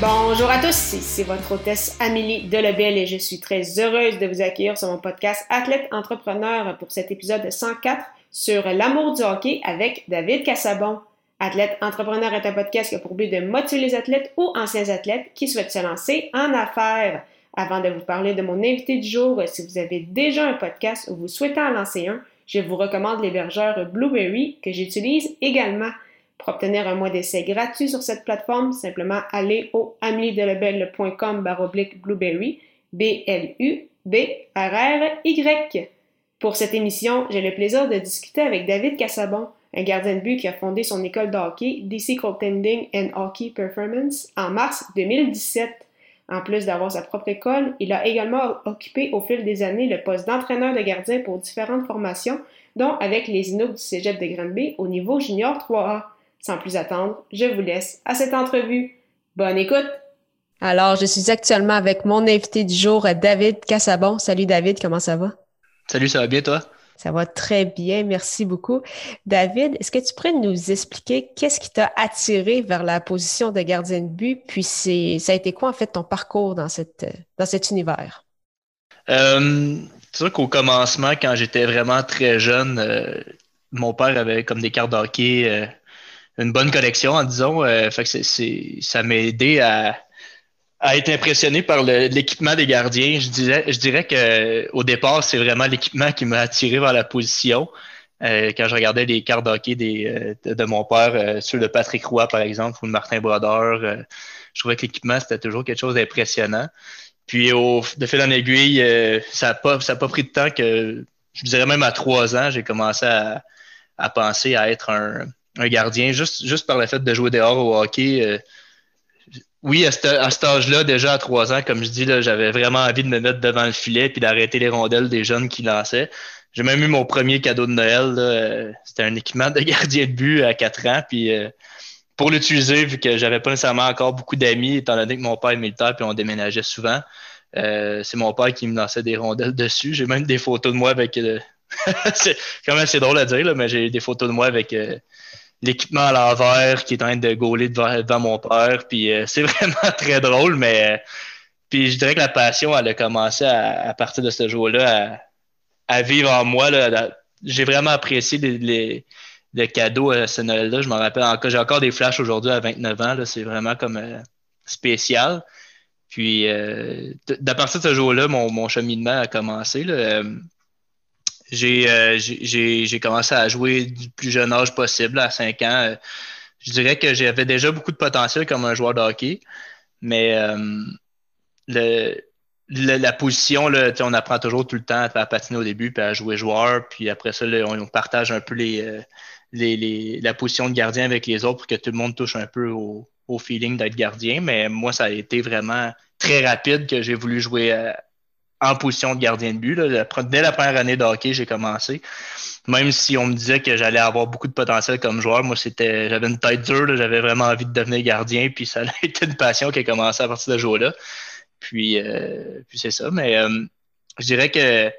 Bonjour à tous, c'est votre hôtesse Amélie Delebel et je suis très heureuse de vous accueillir sur mon podcast Athlète Entrepreneur pour cet épisode 104 sur l'amour du hockey avec David Cassabon. Athlète Entrepreneur est un podcast qui a pour but de motiver les athlètes ou anciens athlètes qui souhaitent se lancer en affaires. Avant de vous parler de mon invité du jour, si vous avez déjà un podcast ou vous souhaitez en lancer un, je vous recommande l'hébergeur Blueberry que j'utilise également. Pour obtenir un mois d'essai gratuit sur cette plateforme, simplement allez au ameliedelebel.com baroblique blueberry, B-L-U-B-R-R-Y. Pour cette émission, j'ai le plaisir de discuter avec David Cassabon, un gardien de but qui a fondé son école de hockey DC Goaltending and Hockey Performance en mars 2017. En plus d'avoir sa propre école, il a également occupé au fil des années le poste d'entraîneur de gardien pour différentes formations, dont avec les Inuits du Cégep de Granby au niveau junior 3A. Sans plus attendre, je vous laisse à cette entrevue. Bonne écoute! Alors, je suis actuellement avec mon invité du jour, David Cassabon. Salut David, comment ça va? Salut, ça va bien toi? Ça va très bien, merci beaucoup. David, est-ce que tu pourrais nous expliquer qu'est-ce qui t'a attiré vers la position de gardien de but, puis ça a été quoi en fait ton parcours dans, cette, dans cet univers? Euh, c'est sûr qu'au commencement, quand j'étais vraiment très jeune, euh, mon père avait comme des cartes d'hockey euh, une bonne collection, en disons. Euh, fait que c'est, ça m'a aidé à, à, être impressionné par l'équipement des gardiens. Je dirais, je dirais que au départ, c'est vraiment l'équipement qui m'a attiré vers la position. Euh, quand je regardais les cartes d'hockey euh, de, mon père, euh, ceux de Patrick Roy, par exemple, ou de Martin Brodeur, je trouvais que l'équipement, c'était toujours quelque chose d'impressionnant. Puis au, de fil en aiguille, ça n'a pas, ça pas pris de temps que, je dirais même à trois ans, j'ai commencé à, à penser à être un, un gardien, juste, juste par le fait de jouer dehors au hockey. Euh, oui, à, cet âge-là, déjà à trois ans, comme je dis, j'avais vraiment envie de me mettre devant le filet puis d'arrêter les rondelles des jeunes qui lançaient. J'ai même eu mon premier cadeau de Noël. Euh, c'était un équipement de gardien de but à quatre ans. Puis euh, pour l'utiliser, vu que j'avais pas nécessairement encore beaucoup d'amis, étant donné que mon père est militaire puis on déménageait souvent, c'est mon père qui me lançait des rondelles dessus. J'ai même des photos de moi avec. c'est quand même assez drôle à dire, mais j'ai des photos de moi avec l'équipement à l'envers qui est en train de gauler devant, mon père. Puis euh, c'est vraiment très drôle, mais euh, puis je dirais que la passion, elle a commencé à, partir de ce jour-là à, vivre en moi. J'ai vraiment apprécié les, les, cadeaux à ce Noël-là. Je m'en rappelle encore. J'ai encore des flashs aujourd'hui à 29 ans. C'est vraiment comme euh, spécial. Puis, d'à partir de ce jour-là, mon, mon, cheminement a commencé. Là. Euh, j'ai j'ai commencé à jouer du plus jeune âge possible, à 5 ans. Euh, je dirais que j'avais déjà beaucoup de potentiel comme un joueur de hockey, mais euh, le, la position, là, on apprend toujours tout le temps à, patiner au début, puis à jouer joueur, puis après ça, on, partage un peu les, les, les, la position de gardien avec les autres pour que tout le monde touche un peu au, au feeling d'être gardien. Mais moi, ça a été vraiment très rapide que j'ai voulu jouer en position de gardien de but. Là. Dès la première année de hockey, j'ai commencé. Même si on me disait que j'allais avoir beaucoup de potentiel comme joueur, moi, c'était j'avais une tête dure, j'avais vraiment envie de devenir gardien, puis ça a été une passion qui a commencé à partir de ce jour-là. Puis, euh, puis c'est ça. Mais euh, je dirais que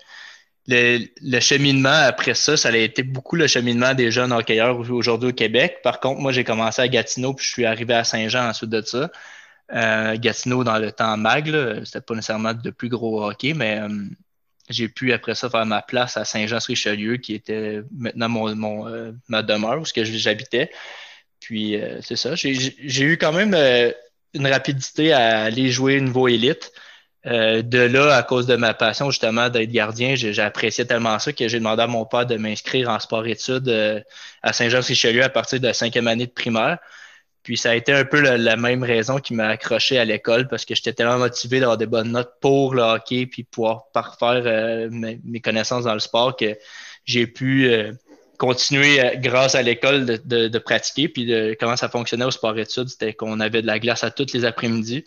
le, le, cheminement après ça, ça a été beaucoup le cheminement des jeunes hockeyeurs aujourd'hui au Québec. Par contre, moi, j'ai commencé à Gatineau, puis je suis arrivé à Saint-Jean ensuite de ça. Euh, Gatineau dans le temps mag, c'était pas nécessairement de plus gros hockey, mais euh, j'ai pu après ça faire ma place à Saint-Jean-sur-Richelieu, qui était maintenant mon, euh, ma demeure où j'habitais. Puis c'est ça. J'ai eu quand même une rapidité à aller jouer niveau élite. de là, à cause de ma passion justement d'être gardien, j'ai apprécié tellement ça que j'ai demandé à mon père de m'inscrire en sport-études à Saint-Jean-sur-Richelieu à partir de la cinquième année de primaire. Puis ça a été un peu la, même raison qui m'a accroché à l'école parce que j'étais tellement motivé d'avoir des bonnes notes pour le hockey puis pouvoir parfaire euh, mes, connaissances dans le sport que j'ai pu euh, continué grâce à l'école de, pratiquer, puis de comment ça fonctionnait au sport-études, c'était qu'on avait de la glace à tous les après-midi.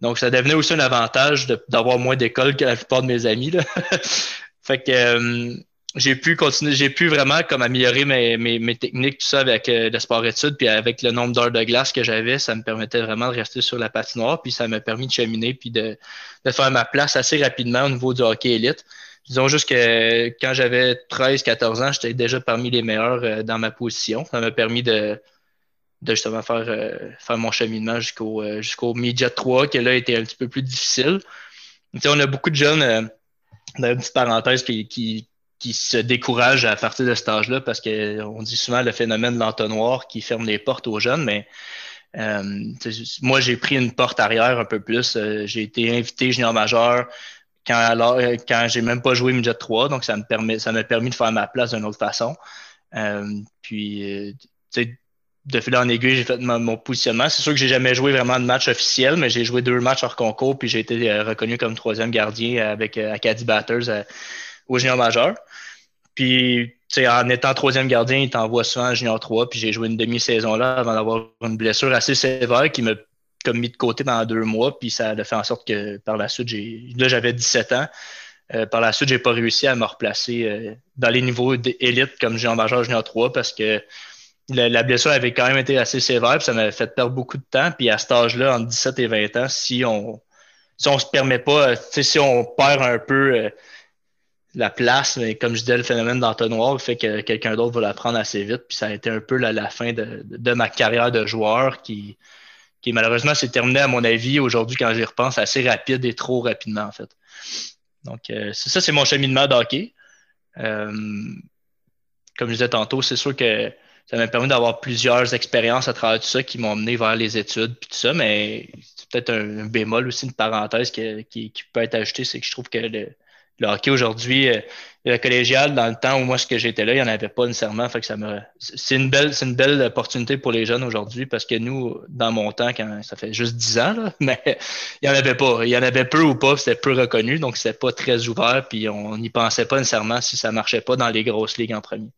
Donc, ça devenait aussi un avantage d'avoir moins d'école que la plupart de mes amis. Fait que j'ai pu continuer, j'ai pu vraiment comme améliorer mes, mes, mes techniques, tout ça avec euh, le sport-études, puis avec le nombre d'heures de glace que j'avais, ça me permettait vraiment de rester sur la patinoire, puis ça m'a permis de cheminer, puis de, de faire ma place assez rapidement au niveau du hockey élite. Disons juste que quand j'avais 13-14 ans, j'étais déjà parmi les meilleurs euh, dans ma position. Ça m'a permis de, de justement faire, euh, faire mon cheminement jusqu'au jusqu'au Midget 3, qui là était un petit peu plus difficile. on a beaucoup de jeunes, dans une petite parenthèse, qui, qui qui se découragent à partir de cet âge-là parce qu'on dit souvent le phénomène de l'entonnoir qui ferme les portes aux jeunes, mais euh, moi, j'ai pris une porte arrière un peu plus. Euh, j'ai été invité junior majeur quand, alors, quand j'ai même pas joué midget 3, donc ça me permet, ça m'a permis de faire ma place d'une autre façon. Euh, puis, de fil en aiguille, j'ai fait mon, positionnement. C'est sûr que j'ai jamais joué vraiment de match officiel, mais j'ai joué deux matchs hors concours, puis j'ai été reconnu comme troisième gardien avec Acadie Batters au junior majeur. Puis, en étant troisième gardien, il t'envoie souvent en junior 3. Puis j'ai joué une demi-saison là avant d'avoir une blessure assez sévère qui m'a comme mis de côté pendant deux mois. Puis ça a fait en sorte que par la suite, là, j'avais 17 ans. Euh, par la suite, j'ai pas réussi à me replacer euh, dans les niveaux d'élite comme junior majeur, junior 3 parce que la, blessure avait quand même été assez sévère. Puis ça m'avait fait perdre beaucoup de temps. Puis à cet âge-là, entre 17 et 20 ans, si on si on se permet pas, si on perd un peu euh, la place, mais comme je disais, le phénomène d'entonnoir fait que quelqu'un d'autre va la prendre assez vite. Puis ça a été un peu la, fin de, ma carrière de joueur qui, qui malheureusement s'est terminée, à mon avis, aujourd'hui, quand j'y repense, assez rapide et trop rapidement, en fait. Donc, euh, ça, c'est mon cheminement d'hockey. Euh, comme je disais tantôt, c'est sûr que ça m'a permis d'avoir plusieurs expériences à travers tout ça qui m'ont mené vers les études puis tout ça, mais c'est peut-être un, bémol aussi, une parenthèse qui, qui, peut être ajoutée, c'est que je trouve que le, le hockey aujourd'hui, euh, le collégial, dans le temps où moi ce que j'étais là, il n'y en avait pas nécessairement. Fait que ça me. C'est une belle, c'est une belle opportunité pour les jeunes aujourd'hui parce que nous, dans mon temps, quand ça fait juste 10 ans, là, mais il n'y en avait pas. Il y en avait peu ou pas, c'était peu reconnu, donc c'était pas très ouvert, puis on n'y pensait pas nécessairement si ça marchait pas dans les grosses ligues en premier.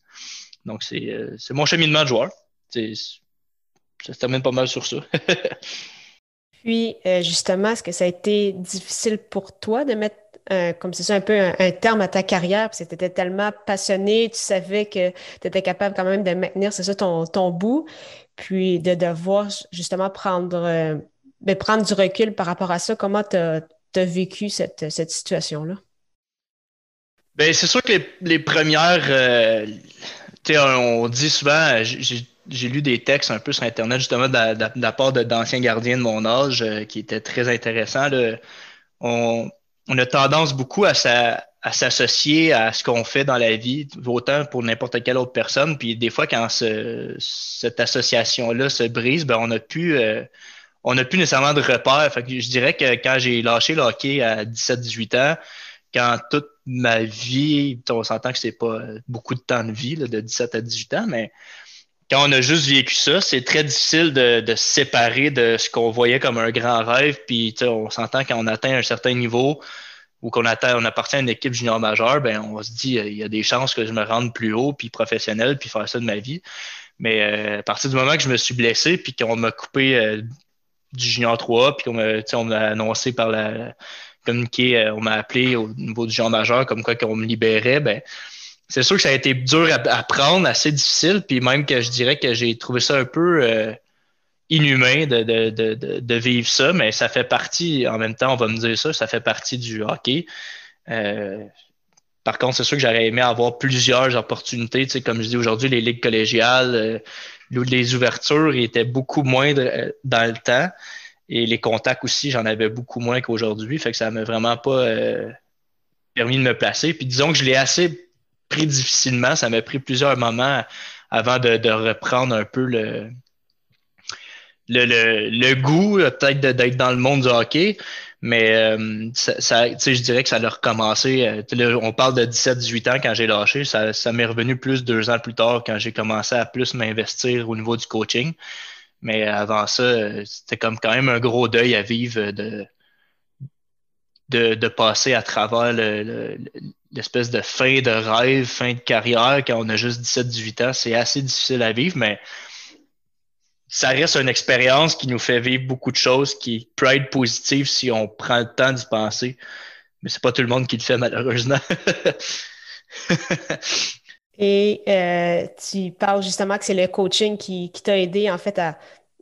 Donc c'est, euh, c'est mon cheminement de joueur. C'est, ça se termine pas mal sur ça. Puis, euh, justement, est-ce que ça a été difficile pour toi de mettre euh, comme c'est ça, un peu un, terme à ta carrière, parce que tu étais tellement passionné, tu savais que tu étais capable quand même de maintenir, c'est ça, ton, ton bout, puis de devoir justement prendre, euh, ben, prendre du recul par rapport à ça. Comment tu as, vécu cette, cette situation-là? Ben, c'est sûr que les, premières, euh, on dit souvent, j'ai lu des textes un peu sur Internet justement de la, part d'anciens gardiens de mon âge qui étaient très intéressants. On, on a tendance beaucoup à, s'associer à ce qu'on fait dans la vie, autant pour n'importe quelle autre personne. Puis des fois, quand cette association-là se brise, ben on n'a plus, euh, on n'a plus nécessairement de repères. Je dirais que quand j'ai lâché le hockey à 17-18 ans, quand toute ma vie, on s'entend que c'est pas beaucoup de temps de vie, de 17 à 18 ans, mais quand on a juste vécu ça, c'est très difficile de, se séparer de ce qu'on voyait comme un grand rêve. Puis on s'entend quand on atteint un certain niveau ou qu'on atteint, on appartient à une équipe junior majeure, ben on se dit il y a des chances que je me rende plus haut, puis professionnel, puis faire ça de ma vie. Mais euh, à partir du moment que je me suis blessé, puis qu'on m'a coupé euh, du junior 3, puis qu'on m'a, annoncé par la communiqué, euh, on m'a appelé au niveau du junior majeur comme quoi qu'on me libérait, ben c'est sûr que ça a été dur à, prendre, assez difficile, puis même que je dirais que j'ai trouvé ça un peu euh, inhumain de, de, de, de, vivre ça, mais ça fait partie, en même temps, on va me dire ça, ça fait partie du hockey. Euh, par contre, c'est sûr que j'aurais aimé avoir plusieurs opportunités. Tu sais, comme je dis aujourd'hui, les ligues collégiales, euh, les ouvertures étaient beaucoup moindres dans le temps. Et les contacts aussi, j'en avais beaucoup moins qu'aujourd'hui. Fait que ça m'a vraiment pas permis de me placer. Puis disons que je l'ai assez pris difficilement. Ça m'a pris plusieurs moments avant de, reprendre un peu le, le, goût, peut-être d'être dans le monde du hockey. Mais euh, ça, je dirais que ça a recommencé. Euh, on parle de 17-18 ans quand j'ai lâché. Ça, ça m'est revenu plus deux ans plus tard quand j'ai commencé à plus m'investir au niveau du coaching. Mais avant ça, c'était comme quand même un gros deuil à vivre de, de, passer à travers l'espèce de fin de rêve, fin de carrière quand on a juste 17-18 ans. C'est assez difficile à vivre, mais ça reste une expérience qui nous fait vivre beaucoup de choses qui peut être positive si on prend le temps d'y penser. Mais c'est pas tout le monde qui le fait, malheureusement. Et euh, tu parles justement que c'est le coaching qui, qui t'a aidé en fait à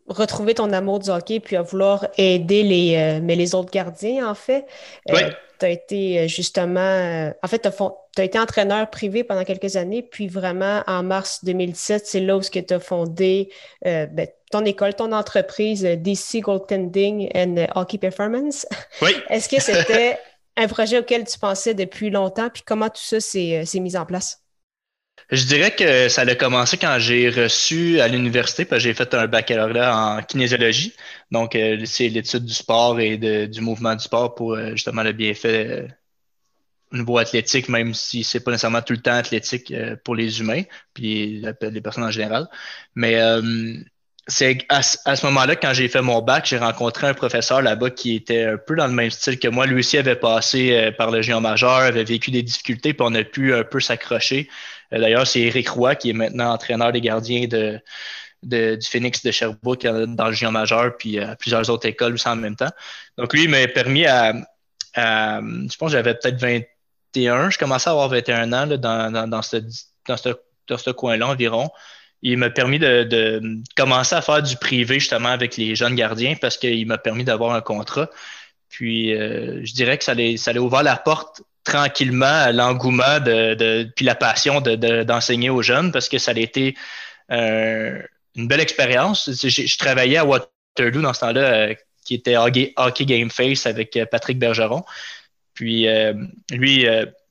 retrouver ton amour du hockey puis à vouloir aider les, euh, mais les autres gardiens en fait. Euh, oui. Tu as été justement, en fait, tu as, été entraîneur privé pendant quelques années, puis vraiment en mars 2017, c'est là où tu as fondé ben, ton école, ton entreprise DC Goaltending and Hockey Performance. Oui. Est-ce que c'était un projet auquel tu pensais depuis longtemps, puis comment tout ça s'est mis en place? Je dirais que ça a commencé quand j'ai reçu à l'université, parce que j'ai fait un baccalauréat en kinésiologie. Donc, euh, c'est l'étude du sport et du mouvement du sport pour euh, justement le bienfait euh, au niveau athlétique, même si c'est pas nécessairement tout le temps athlétique pour les humains, puis les, personnes en général. Mais c'est à, ce moment-là, quand j'ai fait mon bac, j'ai rencontré un professeur là-bas qui était un peu dans le même style que moi. Lui aussi avait passé par le géant majeur, avait vécu des difficultés, puis on a pu un peu s'accrocher. Euh, d'ailleurs, c'est Eric Roy qui est maintenant entraîneur des gardiens du Phoenix de Sherbrooke euh, dans le géant majeur, puis à plusieurs autres écoles aussi en même temps. Donc, lui, il m'a permis à, je pense que j'avais peut-être 21, je commençais à avoir 21 ans dans, dans, ce, dans ce, coin-là environ. Il m'a permis de, commencer à faire du privé justement avec les jeunes gardiens parce qu'il m'a permis d'avoir un contrat. Puis euh, je dirais que ça allait ouvert la porte tranquillement l'engouement de, puis la passion d'enseigner aux jeunes parce que ça a été euh, une belle expérience. Je, travaillais à Waterloo dans ce temps-là, euh, qui était Hockey, Game Face avec euh, Patrick Bergeron. Puis lui,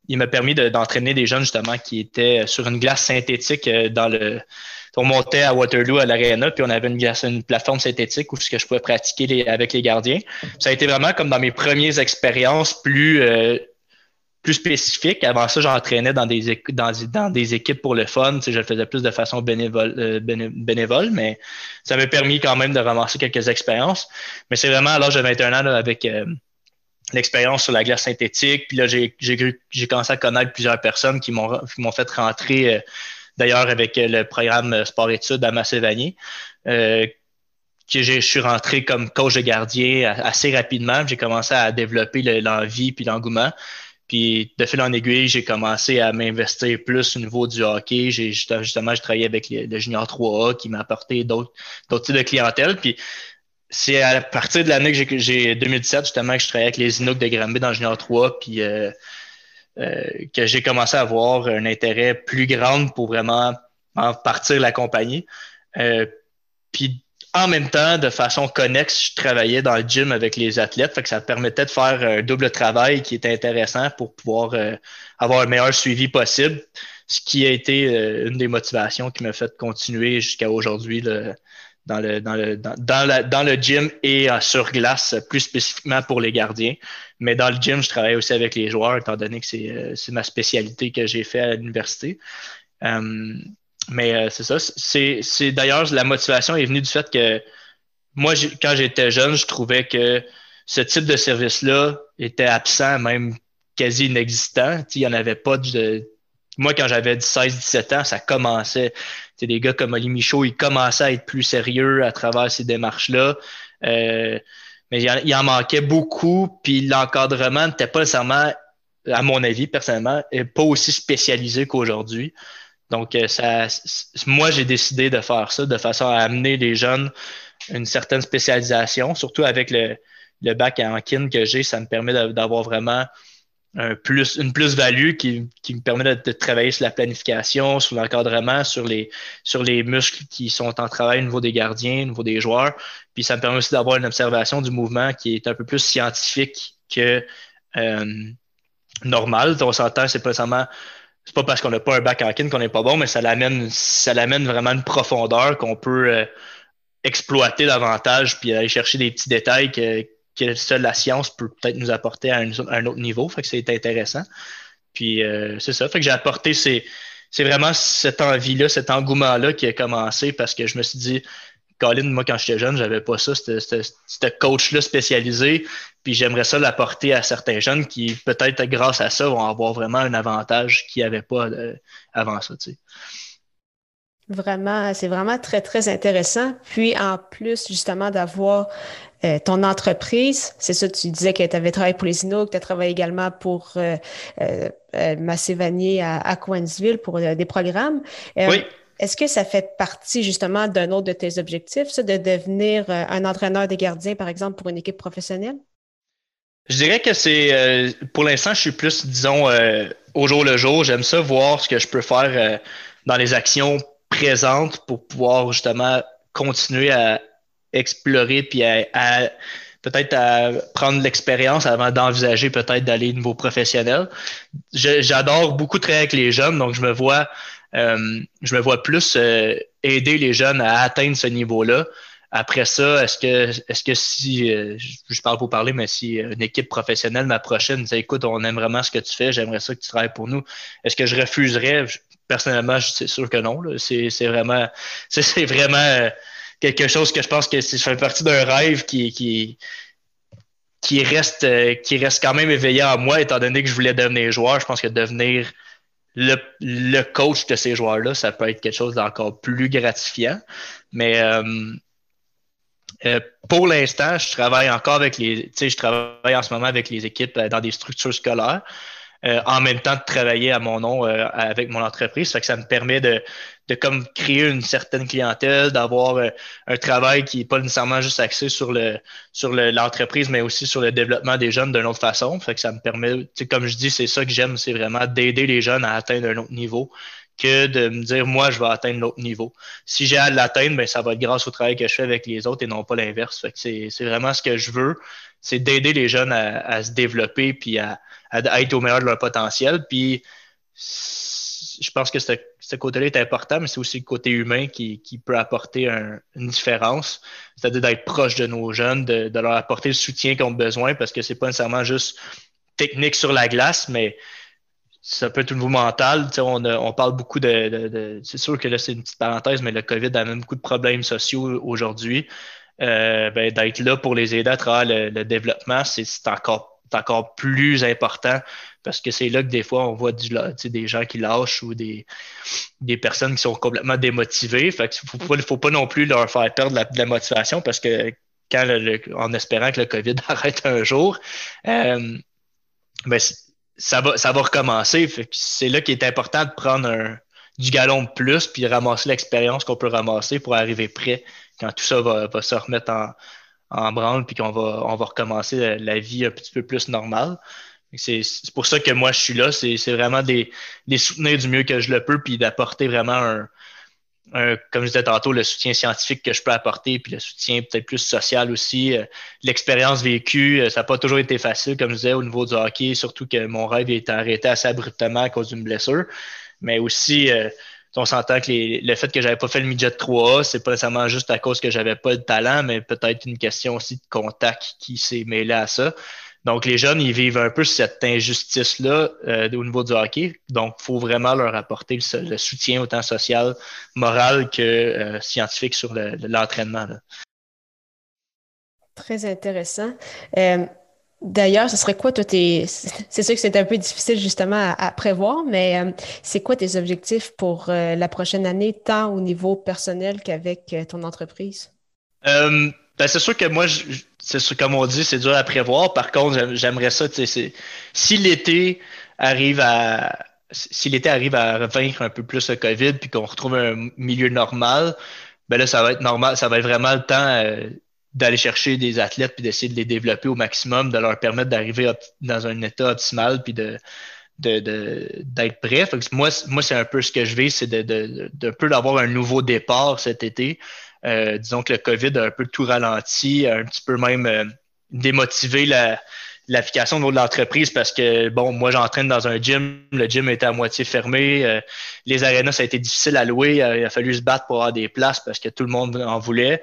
il m'a permis d'entraîner des jeunes justement qui étaient sur une glace synthétique dans le. On montait à Waterloo à l'aréna, puis on avait une, glace, une plateforme synthétique où je pouvais pratiquer avec les gardiens. Ça a été vraiment comme dans mes premières expériences plus plus spécifique. Avant ça, j'entraînais dans des, dans, des équipes pour le fun. je le faisais plus de façon bénévole, euh, bénévole mais ça m'a permis quand même de ramasser quelques expériences. Mais c'est vraiment à l'âge de 21 ans avec euh, l'expérience sur la glace synthétique. Puis là, j'ai commencé à connaître plusieurs personnes qui m'ont fait rentrer, euh, d'ailleurs, avec le programme sport-études à Macévanie. que je suis rentré comme coach de gardien assez rapidement. J'ai commencé à développer l'envie puis l'engouement. Puis de fil en aiguille, j'ai commencé à m'investir plus au niveau du hockey. J'ai justement, j'ai travaillé avec le, Junior 3A qui m'a apporté d'autres types de clientèle. Puis c'est à partir de l'année que j'ai 2017 justement que je travaillais avec les Inuks de Granby dans Junior 3 puis euh, euh, que j'ai commencé à avoir un intérêt plus grand pour vraiment en partir la compagnie. Euh, puis en même temps, de façon connexe, je travaillais dans le gym avec les athlètes, fait que ça permettait de faire un double travail qui était intéressant pour pouvoir euh, avoir le meilleur suivi possible, ce qui a été euh, une des motivations qui m'a fait continuer jusqu'à aujourd'hui dans le, dans, le, dans, dans le gym et sur glace, plus spécifiquement pour les gardiens. Mais dans le gym, je travaille aussi avec les joueurs, étant donné que c'est euh, ma spécialité que j'ai fait à l'université. Mais euh, c'est ça. C'est, d'ailleurs, la motivation est venue du fait que moi, quand j'étais jeune, je trouvais que ce type de service-là était absent, même quasi inexistant. Il n'y en avait pas de. Moi, quand j'avais 16-17 ans, ça commençait. T'sais, des gars comme Oli Michaud, ils commençaient à être plus sérieux à travers ces démarches-là. Euh, mais il en, manquait beaucoup, puis l'encadrement n'était pas nécessairement, à mon avis, personnellement, pas aussi spécialisé qu'aujourd'hui. Donc, euh, ça, moi, j'ai décidé de faire ça de façon à amener les jeunes une certaine spécialisation, surtout avec le, le bac en kin que j'ai, ça me permet d'avoir vraiment une plus-value qui, qui, me permet de, travailler sur la planification, sur l'encadrement, sur les, sur les muscles qui sont en travail au niveau des gardiens, au niveau des joueurs. Puis ça me permet aussi d'avoir une observation du mouvement qui est un peu plus scientifique que euh, normal. On s'entend, c'est pas seulement c'est pas parce qu'on n'a pas un bac en kin qu'on n'est pas bon, mais ça l'amène, ça l'amène vraiment une profondeur qu'on peut euh, exploiter davantage puis aller chercher des petits détails que, que seule la science peut peut-être nous apporter à un, autre niveau. Fait que c'est intéressant. Puis euh, c'est ça. Fait que j'ai apporté c'est, c'est vraiment cette envie-là, cet engouement-là qui a commencé parce que je me suis dit Colin, moi, quand j'étais jeune, j'avais pas ça, ce coach-là spécialisé. Puis j'aimerais ça l'apporter à certains jeunes qui, peut-être grâce à ça, vont avoir vraiment un avantage qu'ils n'avaient pas euh, avant ça. Tu sais. Vraiment, c'est vraiment très, très intéressant. Puis en plus, justement, d'avoir euh, ton entreprise, c'est ça, tu disais que tu avais travaillé pour les Inuits, que tu as travaillé également pour euh, euh, à, à Coinsville pour des programmes. oui. Est-ce que ça fait partie justement d'un autre de tes objectifs, ça, de devenir un entraîneur des gardiens, par exemple, pour une équipe professionnelle? Je dirais que c'est, pour l'instant, je suis plus, disons, au jour le jour. J'aime ça voir ce que je peux faire dans les actions présentes pour pouvoir justement continuer à explorer puis à, peut-être à prendre l'expérience avant d'envisager peut-être d'aller au niveau professionnel. J'adore beaucoup travailler avec les jeunes, donc je me vois, euh, je me vois plus euh, aider les jeunes à atteindre ce niveau-là. Après ça, est-ce que, est-ce que si, euh, je parle pour parler, mais si une équipe professionnelle m'approchait, me disait, écoute, on aime vraiment ce que tu fais, j'aimerais ça que tu travailles pour nous, est-ce que je refuserais? Personnellement, c'est sûr que non. C'est vraiment, vraiment quelque chose que je pense que ça fait partie d'un rêve qui, reste, euh, qui reste quand même éveillé en moi, étant donné que je voulais devenir joueur. Je pense que devenir le, le coach de ces joueurs-là, ça peut être quelque chose d'encore plus gratifiant. Mais euh, euh, pour l'instant, je travaille encore avec les. Je travaille en ce moment avec les équipes dans des structures scolaires. en même temps de travailler à mon nom avec mon entreprise. Ça fait que ça me permet de, de comme créer une certaine clientèle, d'avoir euh, un travail qui n'est pas nécessairement juste axé sur le sur l'entreprise, mais aussi sur le développement des jeunes d'une autre façon. Fait que ça me permet, comme je dis, c'est ça que j'aime, c'est vraiment d'aider les jeunes à atteindre un autre niveau que de me dire moi je vais atteindre l'autre niveau. Si j'ai à l'atteindre, ben ça va être grâce au travail que je fais avec les autres et non pas l'inverse. C'est vraiment ce que je veux, c'est d'aider les jeunes à, se développer puis à, à, être au meilleur de leur potentiel. Puis je pense que ce, côté-là est important, mais c'est aussi le côté humain qui, peut apporter une différence. C'est-à-dire d'être proche de nos jeunes, de, leur apporter le soutien qu'ils ont besoin, parce que c'est pas nécessairement juste technique sur la glace, mais ça peut être au niveau mental. On, on, parle beaucoup de. c'est sûr que là, c'est une petite parenthèse, mais le COVID amène beaucoup de problèmes sociaux aujourd'hui. Euh, ben, d'être là pour les aider à travers le, développement, c'est encore, encore plus important parce que c'est là que des fois, on voit des gens qui lâchent ou des, personnes qui sont complètement démotivées. Fait faut, faut pas non plus leur faire perdre de la motivation parce que en espérant que le COVID arrête un jour, euh, ben, ça, va, recommencer. C'est là qu'il est important de prendre du galon de plus puis ramasser l'expérience qu'on peut ramasser pour arriver prêt quand tout ça va, se remettre en, branle puis qu'on va, on va recommencer la vie un petit peu plus normale. C'est pour ça que moi, je suis là. C'est vraiment des, les soutenir du mieux que je le peux, puis d'apporter vraiment un, comme je disais tantôt, le soutien scientifique que je peux apporter, puis le soutien peut-être plus social aussi. Euh, l'expérience vécue, euh, ça n'a pas toujours été facile, comme je disais, au niveau du hockey, surtout que mon rêve a été arrêté assez abruptement à cause d'une blessure. Mais aussi, euh, on s'entend que le fait que j'avais pas fait le midget 3A, c'est pas nécessairement juste à cause que j'avais pas de talent, mais peut-être une question aussi de contact qui s'est mêlée à ça. Donc, les jeunes, ils vivent un peu cette injustice-là euh, au niveau du hockey. Donc, il faut vraiment leur apporter le, soutien autant social, moral que euh, scientifique sur l'entraînement. Très intéressant. Euh, d'ailleurs, ce serait quoi, toi, tes... c'est sûr que c'est un peu difficile justement à, prévoir, mais c'est quoi tes objectifs pour la prochaine année, tant au niveau personnel qu'avec ton entreprise? Ben, c'est sûr que moi, c'est comme on dit, c'est dur à prévoir. Par contre, j'aimerais ça, si l'été arrive à si l'été arrive à vaincre un peu plus le COVID puis qu'on retrouve un milieu normal, ben là, ça va être normal, ça va être vraiment le temps euh, d'aller chercher des athlètes puis d'essayer de les développer au maximum, de leur permettre d'arriver dans un état optimal puis de d'être prêt. moi, moi c'est un peu ce que je vais, c'est de, de, de, peu d'avoir un nouveau départ cet été, euh, disons que le COVID a un peu tout ralenti, un petit peu même euh, démotivé l'application au niveau de l'entreprise parce que, bon, moi, j'entraîne dans un gym. Le gym était à moitié fermé. Euh, les arénas, ça a été difficile à louer. il a fallu se battre pour avoir des places parce que tout le monde en voulait.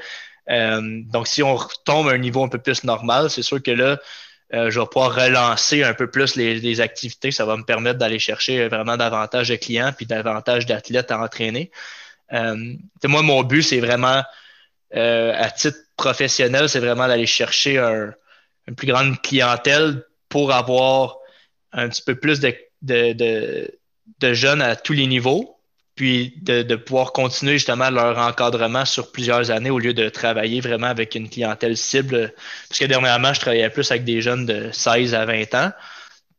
donc, si on retombe à un niveau un peu plus normal, c'est sûr que là, je vais pouvoir relancer un peu plus les, les activités. Ça va me permettre d'aller chercher vraiment davantage de clients puis davantage d'athlètes à entraîner. Euh, moi, mon but, c'est vraiment à titre professionnel, c'est vraiment d'aller chercher une plus grande clientèle pour avoir un petit peu plus de, de jeunes à tous les niveaux puis de, pouvoir continuer justement leur encadrement sur plusieurs années au lieu de travailler vraiment avec une clientèle cible. Parce que dernièrement, je travaillais plus avec des jeunes de 16 à 20 ans.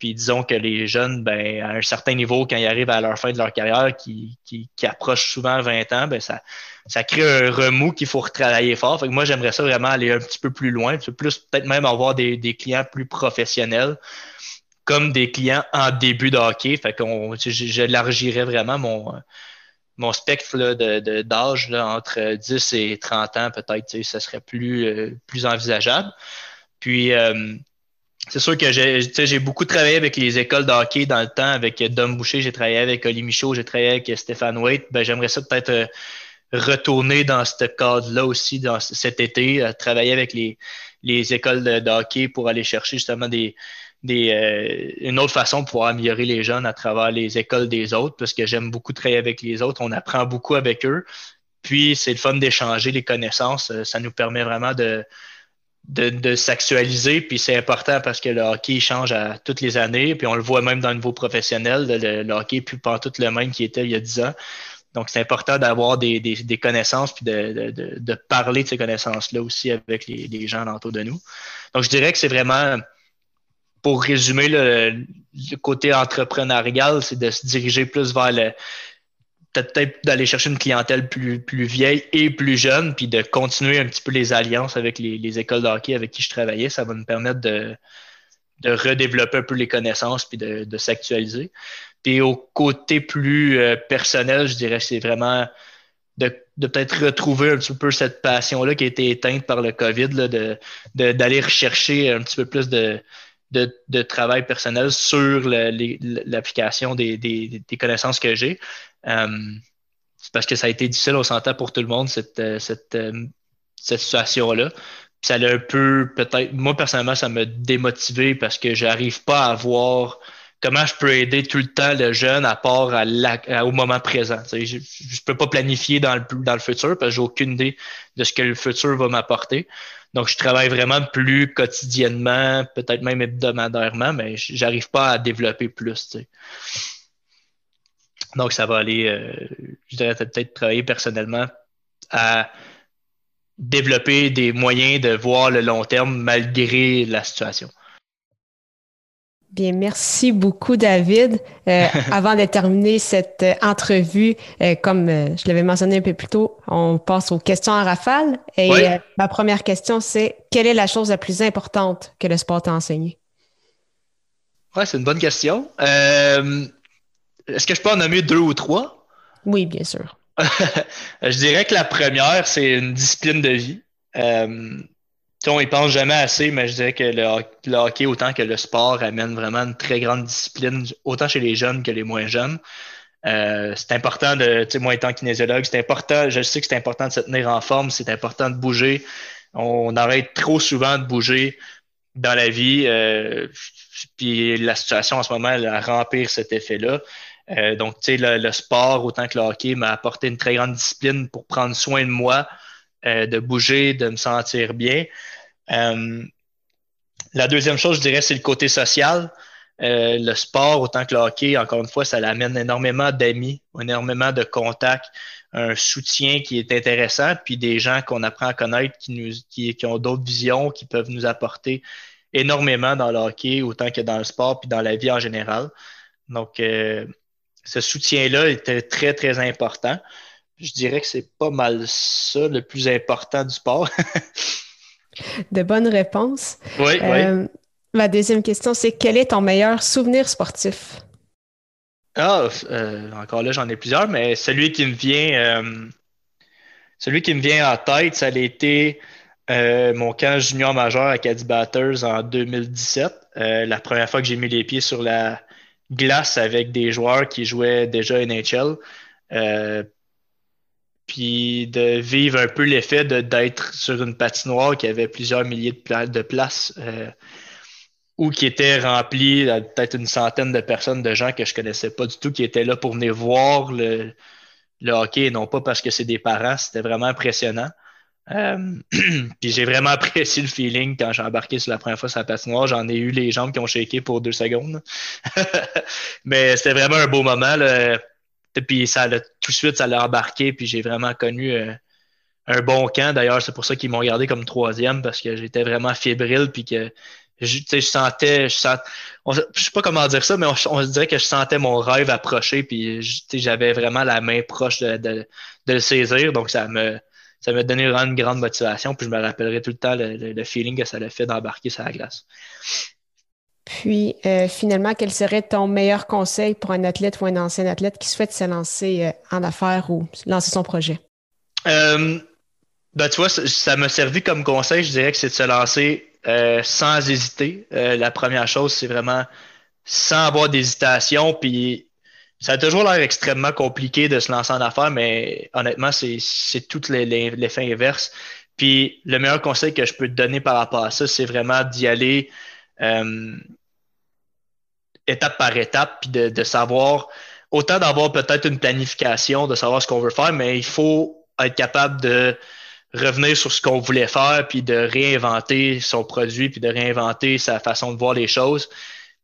Puis disons que les jeunes, ben, à un certain niveau, quand ils arrivent à leur fin de leur carrière, qui, qui, approchent souvent 20 ans, ben, ça, ça crée un remous qu'il faut retravailler fort. Fait que moi, j'aimerais ça vraiment aller un petit peu plus loin, plus peut-être même avoir des, des clients plus professionnels comme des clients en début de j'élargirais vraiment mon, mon spectre de, d'âge entre 10 et 30 ans, peut-être, ça serait plus, euh, plus envisageable. Puis, euh, c'est sûr que j'ai, beaucoup travaillé avec les écoles de hockey dans le temps, avec Dom Boucher, j'ai travaillé avec Oli Michaud, j'ai travaillé avec Stéphane Waite. Ben, j'aimerais ça peut-être euh, retourner dans ce cadre-là aussi dans cet été, travailler avec les, les écoles de, de, hockey pour aller chercher justement des, des, euh, une autre façon pouvoir améliorer les jeunes à travers les écoles des autres, parce que j'aime beaucoup travailler avec les autres. On apprend beaucoup avec eux. Puis, c'est le fun d'échanger les connaissances. Euh, ça nous permet vraiment de, de, s'actualiser. Puis, c'est important parce que le hockey change à toutes les années. Puis, on le voit même dans le niveau professionnel. Le, le hockey plus pas tout le même qui était il y a 10 ans. Donc, c'est important d'avoir des, des, connaissances puis de, de, de, parler de ces connaissances-là aussi avec les, les gens autour de nous. Donc, je dirais que c'est vraiment pour résumer, le, côté entrepreneurial, c'est de se diriger plus vers le peut-être d'aller chercher une clientèle plus, plus vieille et plus jeune, puis de continuer un petit peu les alliances avec les, écoles de avec qui je travaillais. Ça va nous permettre de, de redévelopper un peu les connaissances puis de, de s'actualiser. Puis au côté plus euh, personnel, je dirais c'est vraiment de, de peut-être retrouver un petit peu cette passion-là qui a été éteinte par le COVID, là, de, d'aller rechercher un petit peu plus de, de, travail personnel sur l'application des, connaissances que j'ai. Euh, c'est parce que ça a été difficile, on s'entend pour tout le monde, cette, euh, euh, cette, situation-là. Ça a un peu, peut-être, moi personnellement, ça m'a démotivé parce que j'arrive pas à voir comment je peux aider tout le temps le jeune à part au moment présent. je ne peux pas planifier dans le, dans le futur parce que j'ai aucune idée de ce que le futur va m'apporter. Donc, je travaille vraiment plus quotidiennement, peut-être même hebdomadairement, mais j'arrive pas à développer plus. Donc, ça va aller, euh, je dirais peut-être travailler personnellement à développer des moyens de voir le long terme malgré la situation. Bien, merci beaucoup, David. Euh, avant de terminer cette entrevue, euh, comme je l'avais mentionné un peu plus tôt, on passe aux questions en rafale. Et ma première question, c'est quelle est la chose la plus importante que le sport t'a enseigné? Oui, c'est une bonne question. Est-ce que je peux en nommer deux ou trois? Oui, bien sûr. je dirais que la première, c'est une discipline de vie on y pense jamais assez, mais je dirais que le, hockey, autant que le sport, amène vraiment une très grande discipline, autant chez les jeunes que les moins jeunes. Euh, c'est important de, tu sais, moi étant kinésiologue, c'est important, je sais que c'est important de se tenir en forme, c'est important de bouger. On arrête trop souvent de bouger dans la vie, euh, puis la situation en ce moment, elle remplir cet effet-là. Euh, donc, tu sais, le, le, sport, autant que le hockey, m'a apporté une très grande discipline pour prendre soin de moi, euh, de bouger, de me sentir bien. Euh, la deuxième chose, je dirais, c'est le côté social. Euh, le sport, autant que le hockey, encore une fois, ça l'amène énormément d'amis, énormément de contacts, un soutien qui est intéressant, puis des gens qu'on apprend à connaître qui, nous, qui, ont d'autres visions, qui peuvent nous apporter énormément dans le hockey, autant que dans le sport, puis dans la vie en général. Donc, ce soutien-là était très, très important. Je dirais que c'est pas mal ça le plus important du sport. de bonnes réponses. Oui, euh, Ma deuxième question, c'est quel est ton meilleur souvenir sportif? Ah, euh, encore là, j'en ai plusieurs, mais celui qui me vient, euh, celui qui me vient en tête, ça a été mon camp junior majeur à Caddy Batters en 2017. la première fois que j'ai mis les pieds sur la glace avec des joueurs qui jouaient déjà NHL puis de vivre un peu l'effet d'être sur une patinoire qui avait plusieurs milliers de, de places euh, ou qui était remplie peut-être une centaine de personnes, de gens que je connaissais pas du tout, qui étaient là pour venir voir le, le hockey, et non pas parce que c'est des parents, c'était vraiment impressionnant. Euh, puis j'ai vraiment apprécié le feeling quand j'ai embarqué sur la première fois sur la patinoire. J'en ai eu les jambes qui ont shaké pour deux secondes. Mais c'était vraiment un beau moment. Là. Puis ça tout de suite, ça l'a embarqué. Puis j'ai vraiment connu euh, un bon camp. D'ailleurs, c'est pour ça qu'ils m'ont gardé comme troisième parce que j'étais vraiment fébrile. Puis que je, je sentais, je sens, je sais pas comment dire ça, mais on, se dirait que je sentais mon rêve approcher. Puis j'avais vraiment la main proche de, de le saisir. Donc ça me ça m'a donné vraiment une grande motivation. Puis je me rappellerai tout le temps le, feeling que ça l'a fait d'embarquer sur la glace. Puis, euh, finalement, quel serait ton meilleur conseil pour un athlète ou un ancien athlète qui souhaite se lancer euh, en affaires ou lancer son projet? Euh, ben, tu vois, ça m'a servi comme conseil, je dirais que c'est de se lancer sans hésiter. la première chose, c'est vraiment sans avoir d'hésitation, puis ça a toujours l'air extrêmement compliqué de se lancer en affaires, mais honnêtement, c'est tout l'effet inverse. Puis le meilleur conseil que je peux te donner par rapport à ça, c'est vraiment d'y aller euh, étape par étape, puis de, savoir, autant d'avoir peut-être une planification, de savoir ce qu'on veut faire, mais il faut être capable de revenir sur ce qu'on voulait faire, puis de réinventer son produit, puis de réinventer sa façon de voir les choses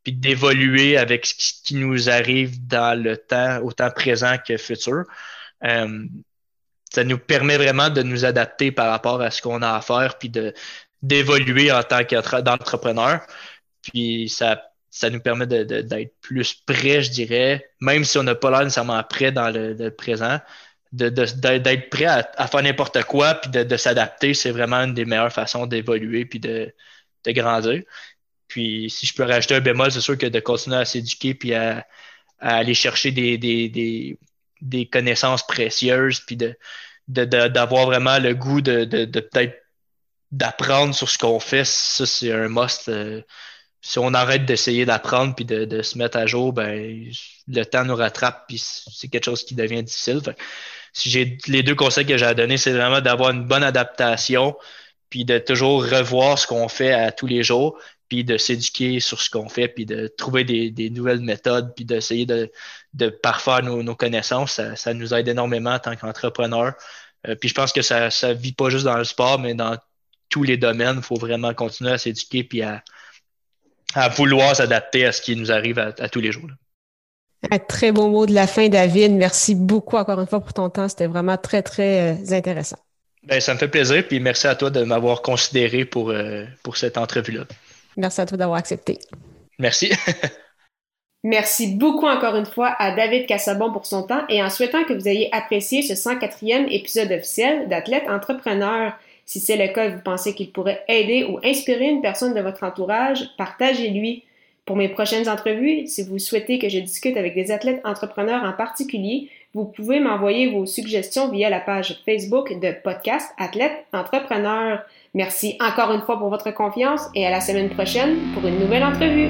puis d'évoluer avec ce qui nous arrive dans le temps, autant présent que futur. Euh, ça nous permet vraiment de nous adapter par rapport à ce qu'on a à faire, puis de d'évoluer en tant qu'entrepreneur. Puis ça, ça nous permet d'être plus prêt, je dirais, même si on n'a pas l'air nécessairement prêt dans le, présent, d'être prêt à, faire n'importe quoi, puis de, s'adapter, c'est vraiment une des meilleures façons d'évoluer puis de, de grandir. Puis si je peux rajouter un bémol, c'est sûr que de continuer à s'éduquer puis à, aller chercher des, des, des, connaissances précieuses, puis de, d'avoir vraiment le goût de, peut-être d'apprendre sur ce qu'on fait, ça c'est un must. Euh, si on arrête d'essayer d'apprendre puis de, se mettre à jour, ben le temps nous rattrape puis c'est quelque chose qui devient difficile. si j'ai les deux conseils que j'ai à donner, c'est vraiment d'avoir une bonne adaptation puis de toujours revoir ce qu'on fait à tous les jours, puis de s'éduquer sur ce qu'on fait, puis de trouver des, nouvelles méthodes, puis d'essayer de, de parfaire nos, connaissances, ça, nous aide énormément en tant qu'entrepreneur. Euh, puis je pense que ça ne vit pas juste dans le sport, mais dans tous les domaines. Il faut vraiment continuer à s'éduquer puis à, vouloir s'adapter à ce qui nous arrive à, tous les jours. Un très beau mot de la fin, David. Merci beaucoup encore une fois pour ton temps. C'était vraiment très, très euh, intéressant. Ben, ça me fait plaisir, puis merci à toi de m'avoir considéré pour, euh, pour cette entrevue-là. Merci à toi d'avoir accepté. Merci. Merci beaucoup encore une fois à David Cassabon pour son temps et en souhaitant que vous ayez apprécié ce 104e épisode officiel d'Athlète Entrepreneur. Si c'est le cas et vous pensez qu'il pourrait aider ou inspirer une personne de votre entourage, partagez-lui. Pour mes prochaines entrevues, si vous souhaitez que je discute avec des athlètes entrepreneurs en particulier, vous pouvez m'envoyer vos suggestions via la page Facebook de Podcast Athlète Entrepreneur. Merci encore une fois pour votre confiance et à la semaine prochaine pour une nouvelle entrevue.